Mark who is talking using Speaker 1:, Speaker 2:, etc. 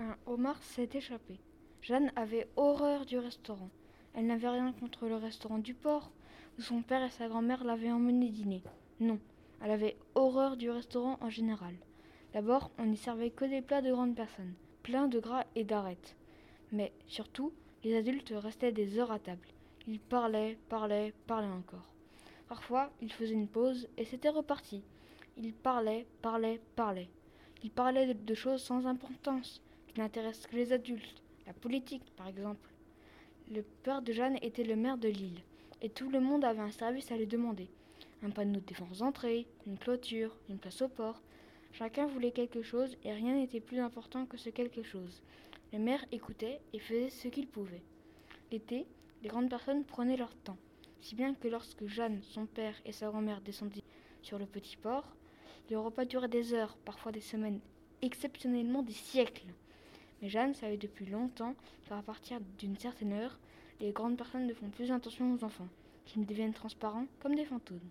Speaker 1: Un homard s'est échappé. Jeanne avait horreur du restaurant. Elle n'avait rien contre le restaurant du port, où son père et sa grand-mère l'avaient emmené dîner. Non, elle avait horreur du restaurant en général. D'abord, on n'y servait que des plats de grandes personnes, pleins de gras et d'arêtes. Mais surtout, les adultes restaient des heures à table. Ils parlaient, parlaient, parlaient encore. Parfois, ils faisaient une pause et c'était reparti. Ils parlaient, parlaient, parlaient. Ils parlaient de, de choses sans importance, qui n'intéressent que les adultes, la politique par exemple. Le père de Jeanne était le maire de l'île, et tout le monde avait un service à lui demander. Un panneau de défense d'entrée, une clôture, une place au port. Chacun voulait quelque chose et rien n'était plus important que ce quelque chose. Le maire écoutait et faisait ce qu'il pouvait. L'été, les grandes personnes prenaient leur temps, si bien que lorsque Jeanne, son père et sa grand-mère descendaient sur le petit port, le repas durait des heures, parfois des semaines, exceptionnellement des siècles. Mais Jeanne savait depuis longtemps qu'à partir d'une certaine heure, les grandes personnes ne font plus attention aux enfants, qu'ils deviennent transparents comme des fantômes.